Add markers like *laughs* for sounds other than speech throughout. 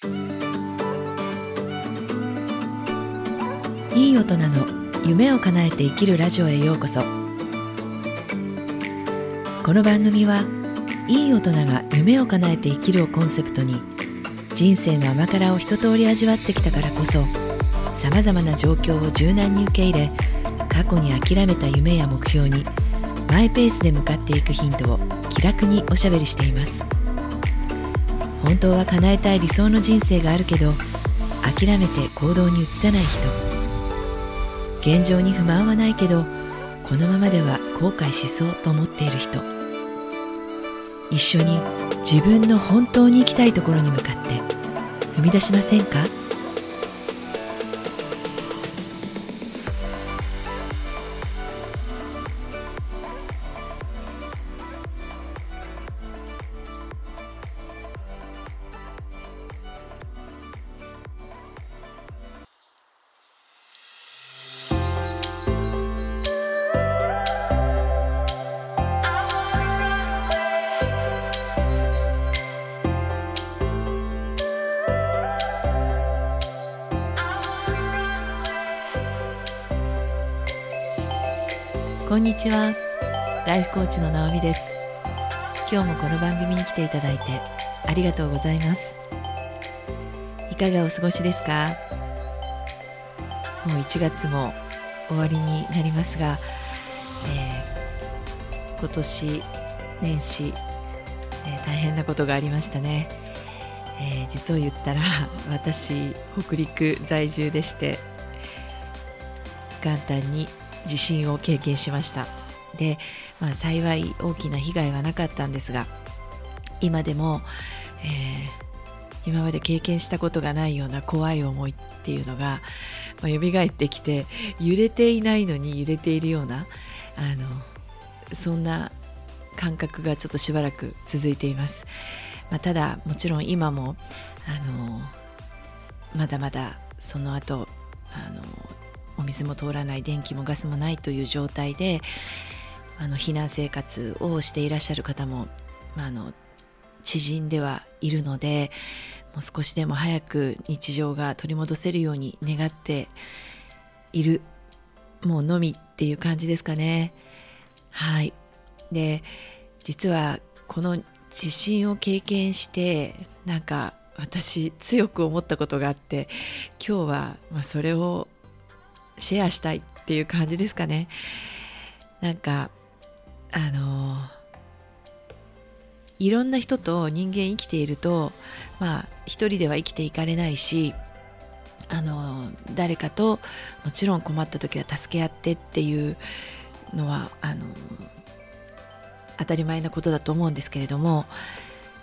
いい大人の夢を叶えて生きるラジオへようこそ。この番組はいい大人が夢を叶えて生きるをコンセプトに人生の甘辛を一通り味わってきたからこそさまざまな状況を柔軟に受け入れ過去に諦めた夢や目標にマイペースで向かっていくヒントを気楽におしゃべりしています。本当は叶えたい理想の人生があるけど諦めて行動に移さない人。現状に不満はないけどこのままでは後悔しそうと思っている人。一緒に自分の本当に行きたいところに向かって踏み出しませんか？んにちは。ライフコーチの直美です。今日もこの番組に来ていただいてありがとうございます。いかがお過ごしですか？もう1月も終わりになりますが、えー、今年年始、えー、大変なことがありましたね、えー、実を言ったら私北陸在住でして元旦に地震を経験しました。で、まあ、幸い大きな被害はなかったんですが今でも、えー、今まで経験したことがないような怖い思いっていうのが、まあ、蘇ってきて揺れていないのに揺れているようなあのそんな感覚がちょっとしばらく続いています、まあ、ただもちろん今もあのまだまだその後あのお水も通らない電気もガスもないという状態であの避難生活をしていらっしゃる方も、まあ、あの知人ではいるのでもう少しでも早く日常が取り戻せるように願っているもうのみっていう感じですかね。はい。で実はこの地震を経験してなんか私強く思ったことがあって今日はまあそれをシェアしたいっていう感じですかね。なんかあのいろんな人と人間生きているとまあ一人では生きていかれないしあの誰かともちろん困った時は助け合ってっていうのはあの当たり前なことだと思うんですけれども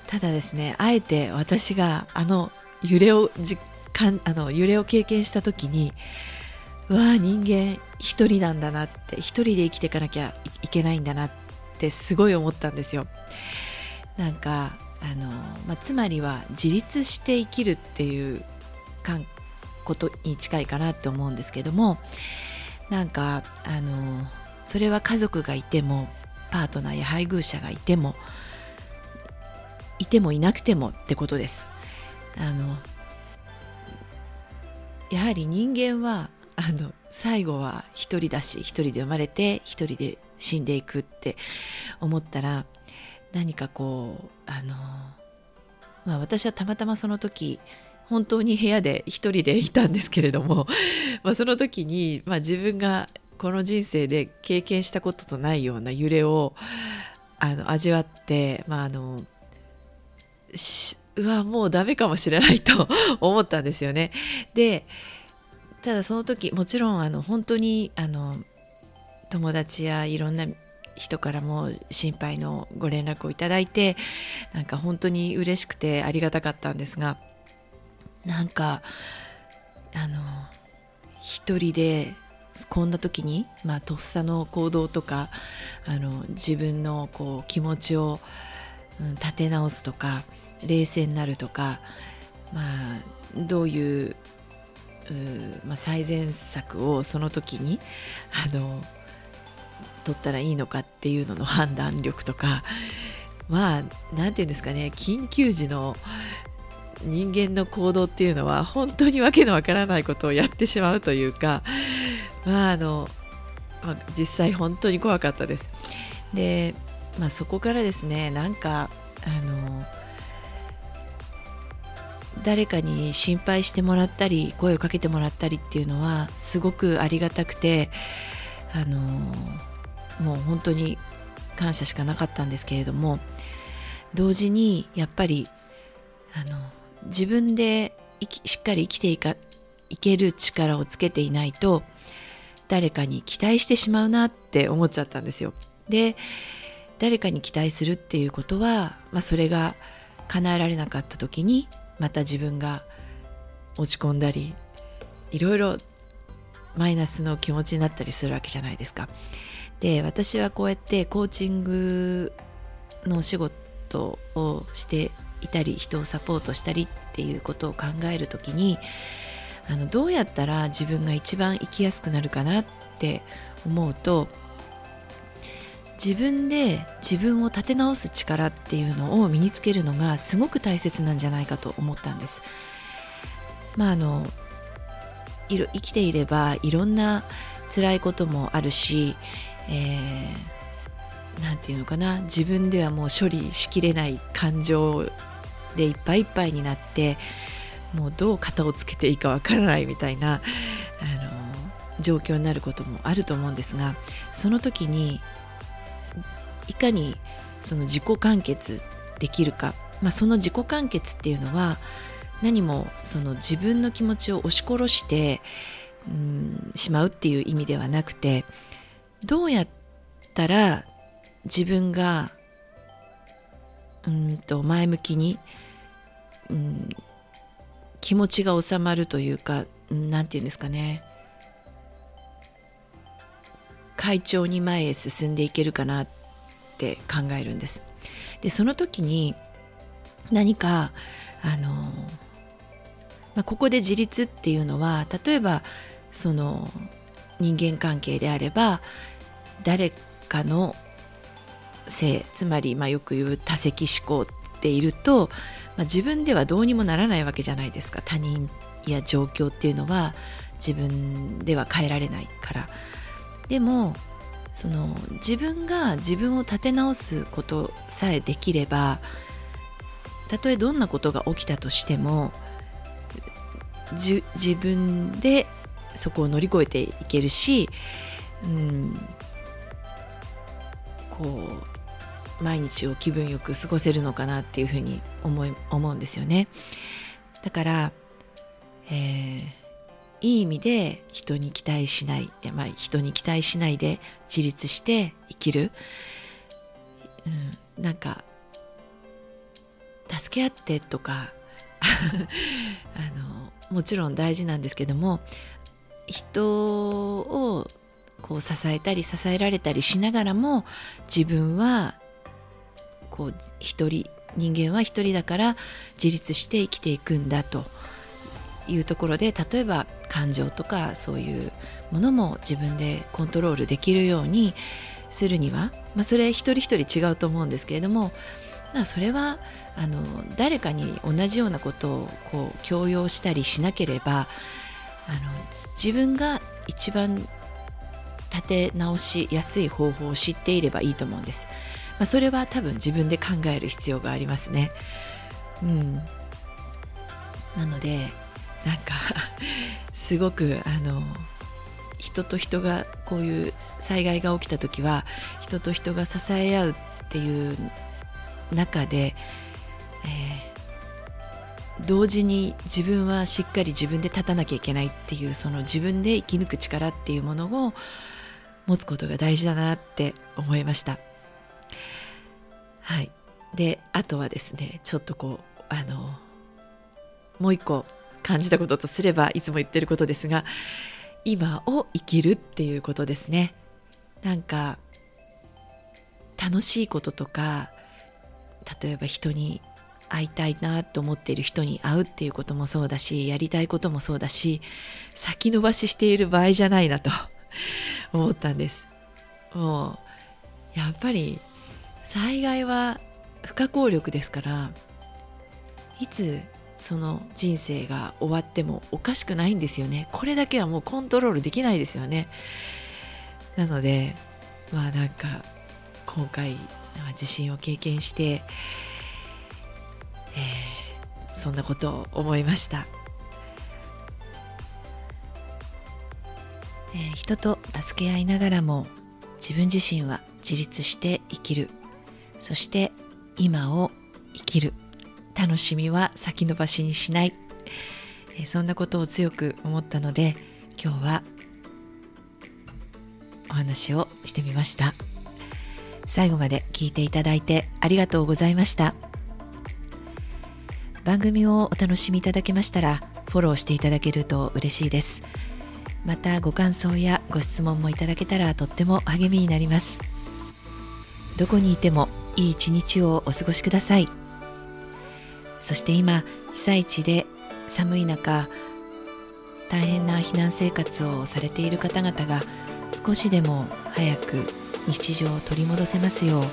ただですねあえて私があの揺れを実感あの揺れを経験した時にわあ人間一人なんだなって一人で生きていかなきゃいけないんだなってすごい思ったんですよ。なんかあの、まあ、つまりは自立して生きるっていうことに近いかなって思うんですけどもなんかあのそれは家族がいてもパートナーや配偶者がいてもいてもいなくてもってことです。あのやはり人間はあの最後は一人だし一人で生まれて一人で死んでいくって思ったら何かこうあの、まあ、私はたまたまその時本当に部屋で一人でいたんですけれども、*laughs* まあ、その時に、まあ、自分がこの人生で経験したこととないような揺れをあの味わって、まあ、あのうわもうダメかもしれないと *laughs* 思ったんですよね。でただその時もちろんあの本当にあの友達やいろんな人からも心配のご連絡をいただいてなんか本当に嬉しくてありがたかったんですがなんかあの一人でこんな時に、まあ、とっさの行動とかあの自分のこう気持ちを、うん、立て直すとか冷静になるとか、まあ、どういうまあ、最善策をその時にあの取ったらいいのかっていうのの判断力とかまあ何て言うんですかね緊急時の人間の行動っていうのは本当にわけのわからないことをやってしまうというか、まああのまあ、実際本当に怖かったです。で、まあ、そこからですねなんかあの誰かに心配してもらったり声をかけてもらったりっていうのはすごくありがたくてあのもう本当に感謝しかなかったんですけれども同時にやっぱりあの自分でしっかり生きていかいける力をつけていないと誰かに期待してしまうなって思っちゃったんですよ。で誰かに期待するっていうことは、まあ、それが叶えられなかった時にまた自分が落ち込んだりいろいろマイナスの気持ちになったりするわけじゃないですか。で私はこうやってコーチングのお仕事をしていたり人をサポートしたりっていうことを考える時にあのどうやったら自分が一番生きやすくなるかなって思うと自分で自分を立て直す力っていうのを身につけるのがすごく大切なんじゃないかと思ったんです。まああの生きていればいろんな辛いこともあるし、えー、なんていうのかな自分ではもう処理しきれない感情でいっぱいいっぱいになってもうどう型をつけていいかわからないみたいなあの状況になることもあると思うんですがその時にいかにその自己完結できるか、まあ、その自己完結っていうのは何もその自分の気持ちを押し殺してうんしまうっていう意味ではなくてどうやったら自分がうんと前向きに、うん、気持ちが収まるというか何て言うんですかね。快調に前へ進んでいけるかなっって考えるんです。でその時に何かあの、まあ、ここで自立っていうのは例えばその人間関係であれば誰かの性つまり、まあ、よく言う多責思考っているとまあ、自分ではどうにもならないわけじゃないですか他人や状況っていうのは自分では変えられないからでもその自分が自分を立て直すことさえできればたとえどんなことが起きたとしても自分でそこを乗り越えていけるし、うん、こう毎日を気分よく過ごせるのかなっていうふうに思い思うんですよね。だから、えー、いい意味で人に期待しない、まあ、人に期待しないで自立して生きる、うん、なんか助け合ってとかあのもちろん大事なんですけども人をこう支えたり支えられたりしながらも自分はこう一人人間は一人だから自立して生きていくんだというところで例えば感情とかそういうものも自分でコントロールできるようにするには、まあ、それ一人一人違うと思うんですけれども、まあ、それはあの誰かに同じようなことをこう強要したりしなければあの自分が一番立て直しやすい方法を知っていればいいと思うんです。まあ、それは多分自分で考える必要がありますね。うん、なのでなんか *laughs* すごくあの人と人がこういう災害が起きた時は人と人が支え合うっていう中で、えー、同時に自分はしっかり自分で立たなきゃいけないっていうその自分で生き抜く力っていうものを持つことが大事だなって思いました。はい、であとはですねちょっとこうあのもう一個感じたこととすればいつも言ってることですが今を生きるっていうことですね。なんか楽しいこととか例えば人に会いたいなと思っている人に会うっていうこともそうだしやりたいこともそうだし先延ばししている場合じゃないなと *laughs* 思ったんです。もうやっぱり災害は不可抗力ですからいつその人生が終わってもおかしくないんですよね。これだけはもうコントロールできないですよね。なのでまあなんか今回地震を経験して、えー、そんなことを思いました、えー、人と助け合いながらも自分自身は自立して生きる。そして今を生きる。楽しみは先延ばしにしない、そんなことを強く思ったので今日はお話をしてみました。最後まで聞いていただいてありがとうございました。番組をお楽しみいただけましたらフォローしていただけると嬉しいです。またご感想やご質問もいただけたらとっても励みになります。どこにいてもいい一日をお過ごしください。そして今被災地で寒い中大変な避難生活をされている方々が少しでも早く日常を取り戻せますよう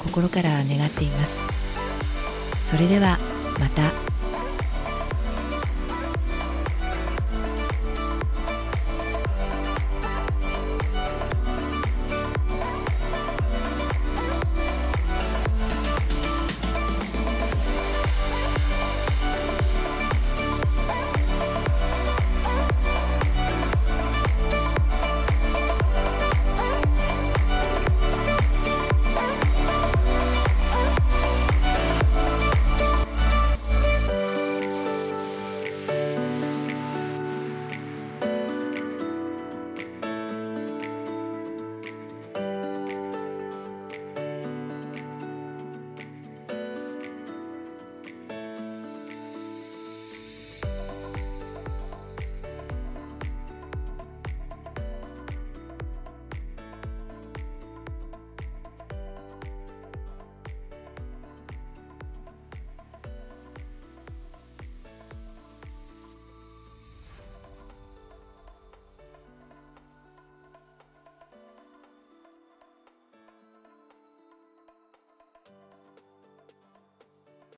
心から願っています。それではまた。